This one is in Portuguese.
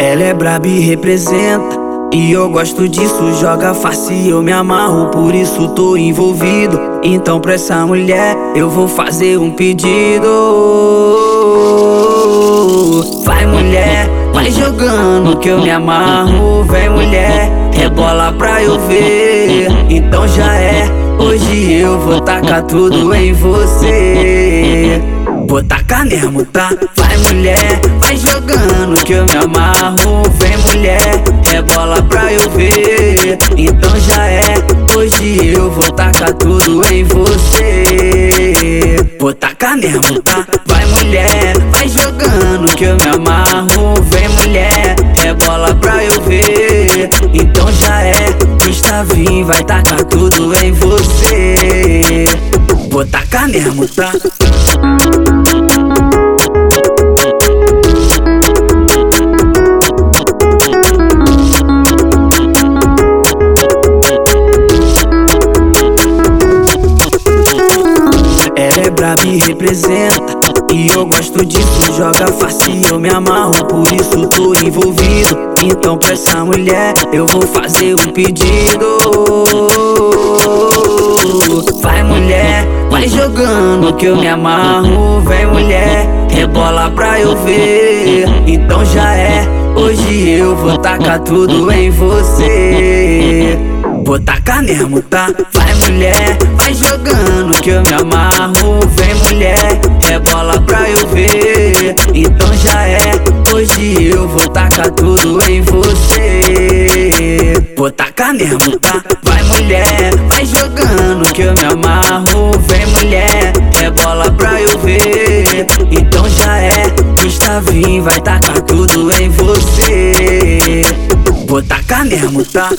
Ela é braba e representa. E eu gosto disso, joga face, eu me amarro, por isso tô envolvido. Então pra essa mulher eu vou fazer um pedido. Vai mulher, vai jogando que eu me amarro. Vem mulher, rebola pra eu ver. Então já é, hoje eu vou tacar tudo em você. Vou tacar mesmo, tá? Vai mulher, vai jogando que eu me amarro. Vem mulher, rebola pra eu ver. Então já é, hoje eu vou tacar tudo em você. Vou tacar mesmo, tá? Vai mulher, vai jogando que eu me amarro. Vem mulher, rebola pra eu ver. Então já é, Gustavinho vai tacar tudo em você. Vou tacar mesmo, tá? Representa. E eu gosto disso, joga face, eu me amarro, por isso tô envolvido. Então pra essa mulher eu vou fazer um pedido. Vai mulher, vai jogando que eu me amarro. Vem mulher, rebola pra eu ver. Então já é, hoje eu vou tacar tudo em você. Vou tacar mesmo, tá? Vai mulher, vai jogando que eu me amarro. Tacar tudo em você. Vou tacar mesmo, tá? Vai mulher, vai jogando que eu me amarro. Vem mulher, rebola pra eu ver. Então já é, Gustavinho vai tacar tudo em você. Vou tacar mesmo, tá?